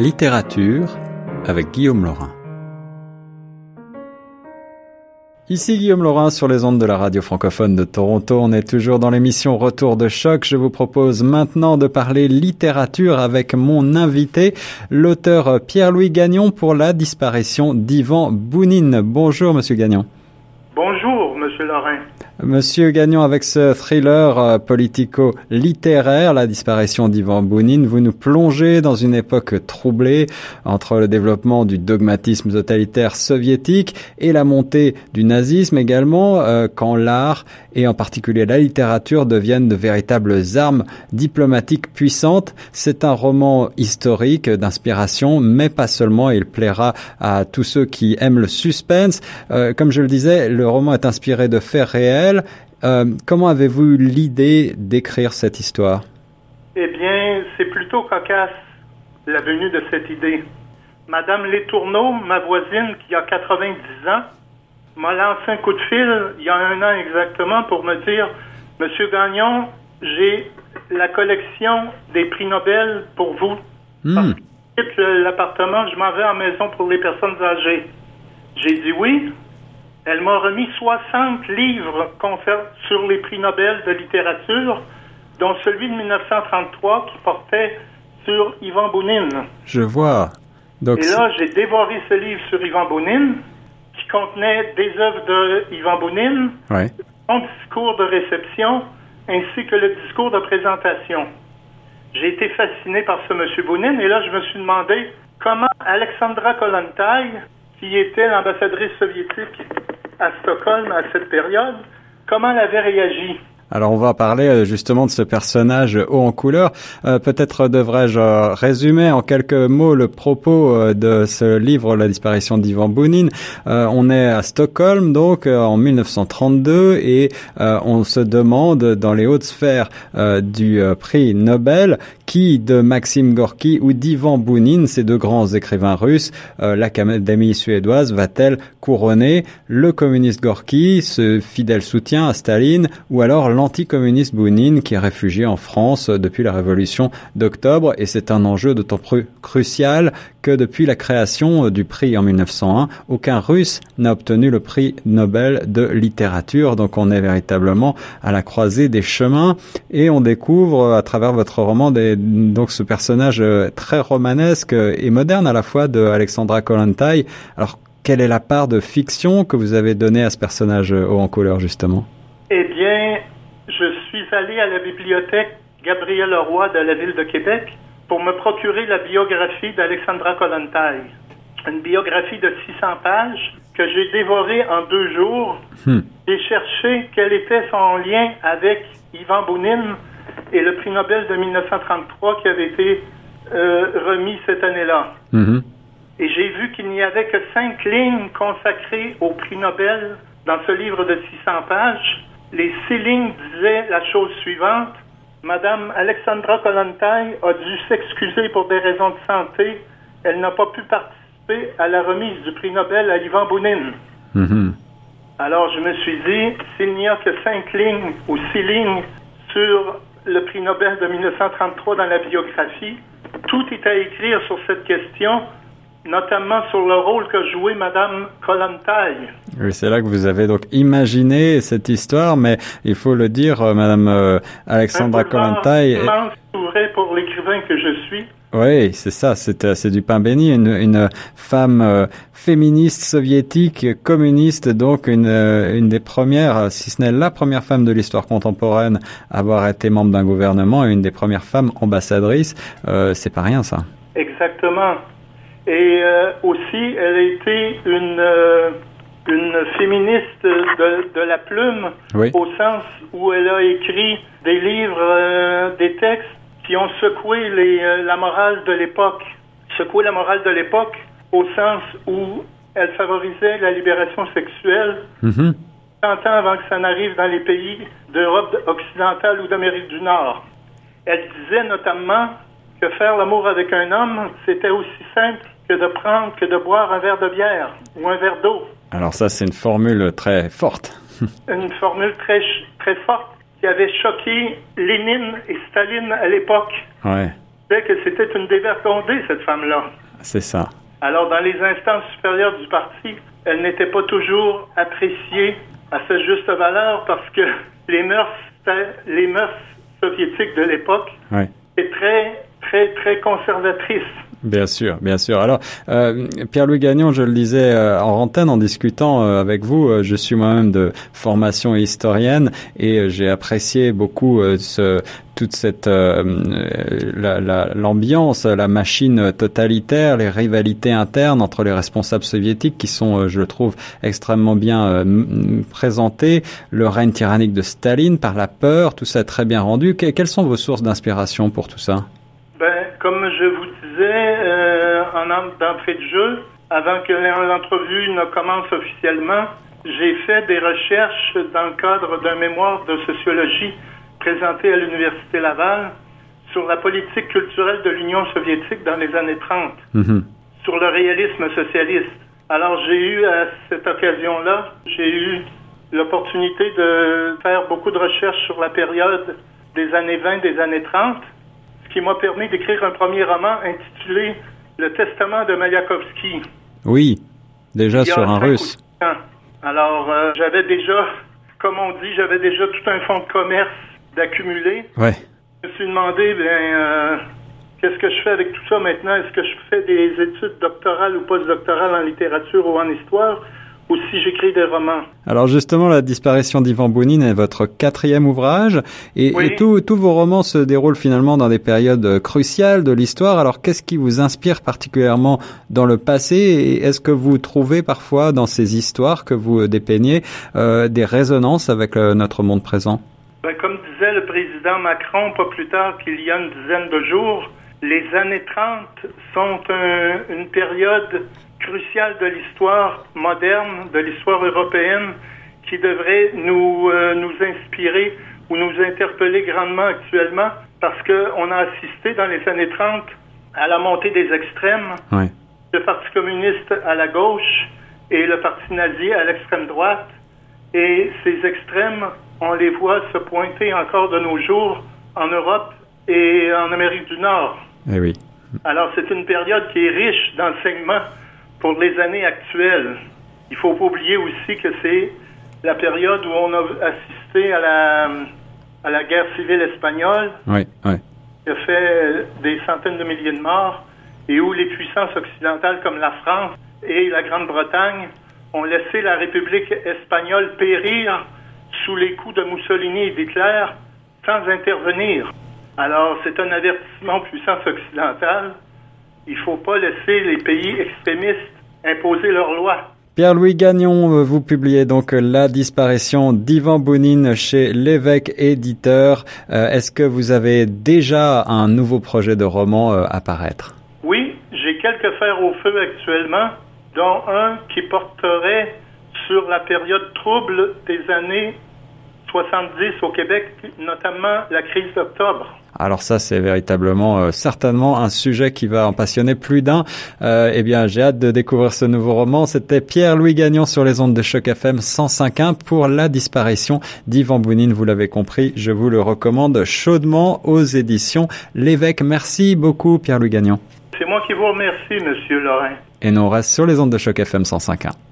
Littérature avec Guillaume Laurin. Ici Guillaume Laurin sur les ondes de la radio francophone de Toronto. On est toujours dans l'émission Retour de choc. Je vous propose maintenant de parler littérature avec mon invité, l'auteur Pierre-Louis Gagnon pour la disparition d'Ivan Bounine. Bonjour Monsieur Gagnon. Bonjour Monsieur Laurin. Monsieur Gagnon, avec ce thriller euh, politico-littéraire, La disparition d'Ivan Bounine, vous nous plongez dans une époque troublée entre le développement du dogmatisme totalitaire soviétique et la montée du nazisme également, euh, quand l'art et en particulier la littérature deviennent de véritables armes diplomatiques puissantes. C'est un roman historique d'inspiration, mais pas seulement. Il plaira à tous ceux qui aiment le suspense. Euh, comme je le disais, le roman est inspiré de faits réels euh, comment avez-vous eu l'idée d'écrire cette histoire? Eh bien, c'est plutôt cocasse, la venue de cette idée. Madame Letourneau, ma voisine qui a 90 ans, m'a lancé un coup de fil il y a un an exactement pour me dire Monsieur Gagnon, j'ai la collection des prix Nobel pour vous. Quitte l'appartement, je m'en vais en maison pour les personnes âgées. J'ai dit oui. Elle m'a remis 60 livres sur les prix Nobel de littérature, dont celui de 1933 qui portait sur Ivan Bounine. Je vois. Donc Et là, j'ai dévoré ce livre sur Ivan Bounine, qui contenait des œuvres de Ivan Bounine, son discours de réception, ainsi que le discours de présentation. J'ai été fasciné par ce monsieur Bounine, et là, je me suis demandé comment Alexandra Kollontai, qui était l'ambassadrice soviétique à Stockholm à cette période, comment elle avait réagi alors on va parler euh, justement de ce personnage haut en couleur. Euh, peut-être devrais-je euh, résumer en quelques mots le propos de ce livre, La disparition d'Ivan Bounine. on est à Stockholm donc en 1932 et on se demande dans les hautes sphères du prix Nobel qui de Maxime Gorky ou d'Ivan Bounine, ces deux grands écrivains russes, euh, l'Académie suédoise va-t-elle couronner le communiste Gorky, ce fidèle soutien à Staline, ou alors l'anticommuniste Bounine qui est réfugié en France depuis la révolution d'octobre? Et c'est un enjeu d'autant plus crucial que depuis la création du prix en 1901, aucun russe n'a obtenu le prix Nobel de littérature. Donc on est véritablement à la croisée des chemins et on découvre à travers votre roman des donc ce personnage euh, très romanesque et moderne à la fois de Alexandra Kollontai. Alors, quelle est la part de fiction que vous avez donnée à ce personnage euh, haut en couleur, justement? Eh bien, je suis allé à la bibliothèque Gabriel Leroy de la ville de Québec pour me procurer la biographie d'Alexandra Kollontai. Une biographie de 600 pages que j'ai dévorée en deux jours. Hmm. J'ai cherché quel était son lien avec Ivan Bounine, et le prix Nobel de 1933 qui avait été euh, remis cette année-là. Mm-hmm. Et j'ai vu qu'il n'y avait que cinq lignes consacrées au prix Nobel dans ce livre de 600 pages. Les six lignes disaient la chose suivante. Madame Alexandra Kollontai a dû s'excuser pour des raisons de santé. Elle n'a pas pu participer à la remise du prix Nobel à Ivan Bounine. Mm-hmm. Alors je me suis dit, s'il n'y a que cinq lignes ou six lignes sur le prix Nobel de 1933 dans la biographie. Tout est à écrire sur cette question, notamment sur le rôle que jouait Madame Kollontai. Oui, c'est là que vous avez donc imaginé cette histoire, mais il faut le dire, euh, Madame euh, Alexandra Kollontai. C'est pour l'écrivain que je suis. Oui, c'est ça, c'est euh, du pain béni, une, une femme euh, féministe soviétique, communiste, donc une, euh, une des premières, si ce n'est la première femme de l'histoire contemporaine à avoir été membre d'un gouvernement et une des premières femmes ambassadrices, euh, c'est pas rien ça. Exactement. Et aussi, elle a été une, une féministe de, de la plume, au sens où elle a écrit des livres, des textes qui ont secoué les, euh, la morale de l'époque. Secoué la morale de l'époque au sens où elle favorisait la libération sexuelle. Mm 30 ans avant que ça n'arrive dans les pays d'Europe occidentale ou d'Amérique du Nord. Elle disait notamment que faire l'amour avec un homme, c'était aussi simple que de prendre, que de boire un verre de bière ou un verre d'eau. Alors ça, c'est une formule très forte. une formule très, très forte qui avait choqué Lénine et Staline à l'époque. Ouais. que c'était une dévergondée, cette femme-là. C'est ça. Alors, dans les instances supérieures du parti, elle n'était pas toujours appréciée à sa juste valeur parce que les mœurs, les mœurs soviétiques de l'époque Ouais. étaient très, très, très conservatrices. Bien sûr, bien sûr. Alors, euh, Pierre-Louis Gagnon, je le disais euh, en antenne en discutant euh, avec vous, je suis moi-même de formation historienne et j'ai apprécié beaucoup toute cette l'ambiance, la, machine totalitaire, les rivalités internes entre les responsables soviétiques qui sont, je le trouve, extrêmement bien présentées, le règne tyrannique de Staline par la peur, tout ça très bien rendu. Que, quelles sont vos sources d'inspiration pour tout ça? Ben, comme je vous disais euh, en d'entrée de jeu, avant que l'entrevue ne commence officiellement, j'ai fait des recherches dans le cadre d'un mémoire de sociologie présenté à l'Université Laval sur la politique culturelle de l'Union soviétique dans les années 30, mm -hmm. sur le réalisme socialiste. Alors j'ai eu à cette occasion-là, j'ai eu l'opportunité de faire beaucoup de recherches sur la période des années 20, des années 30, ce qui m'a permis d'écrire un premier roman intitulé Le Testament de Mayakovsky. Oui, déjà sur un russe. Alors, euh, j'avais déjà, comme on dit, j'avais déjà tout un fonds de commerce d'accumuler. Ouais. Je me suis demandé, ben, euh, qu'est-ce que je fais avec tout ça maintenant? Est-ce que je fais des études doctorales ou postdoctorales en littérature ou en histoire? Ou si j'écris des romans. Alors justement, la disparition d'Ivan Bounine est votre quatrième ouvrage et, oui. et tous vos romans se déroulent finalement dans des périodes cruciales de l'histoire. Alors qu'est-ce qui vous inspire particulièrement dans le passé? Et est-ce que vous trouvez parfois dans ces histoires que vous dépeignez euh, des résonances avec euh, notre monde présent? Ben, Comme disait le président Macron pas plus tard qu'il y a une dizaine de jours, les années 30 sont un, une période cruciale de l'histoire moderne, de l'histoire européenne, qui devrait nous, euh, nous inspirer ou nous interpeller grandement actuellement, parce qu'on a assisté dans les années 30 à la montée des extrêmes, oui. le Parti communiste à la gauche et le Parti nazi à l'extrême droite. Et ces extrêmes, on les voit se pointer encore de nos jours en Europe et en Amérique du Nord. Eh oui. Alors c'est une période qui est riche d'enseignements pour les années actuelles. Il faut pas oublier aussi que c'est la période où on a assisté à la, à la guerre civile espagnole, oui, oui. qui a fait des centaines de milliers de morts, et où les puissances occidentales comme la France et la Grande-Bretagne ont laissé la République espagnole périr sous les coups de Mussolini et d'Hitler sans intervenir. Alors c'est un avertissement aux puissances occidentales. Il ne faut pas laisser les pays extrémistes imposer leurs lois. Pierre-Louis Gagnon, vous publiez donc La disparition d'Ivan Bounine chez l'évêque éditeur. Euh, Est-ce que vous avez déjà un nouveau projet de roman euh, à paraître? Oui, j'ai quelques fers au feu actuellement, dont un qui porterait sur la période trouble des années 70 au Québec, notamment la crise d'octobre. Alors ça, c'est véritablement euh, certainement un sujet qui va en passionner plus d'un. Euh, eh bien, j'ai hâte de découvrir ce nouveau roman. C'était Pierre-Louis Gagnon sur les ondes de Choc FM 105.1 pour la disparition d'Yvan Bounine. Vous l'avez compris, je vous le recommande chaudement aux éditions L'évêque. Merci beaucoup, Pierre-Louis Gagnon. C'est moi qui vous remercie, Monsieur Lorrain. Et nous on reste sur les ondes de Choc FM 105.1.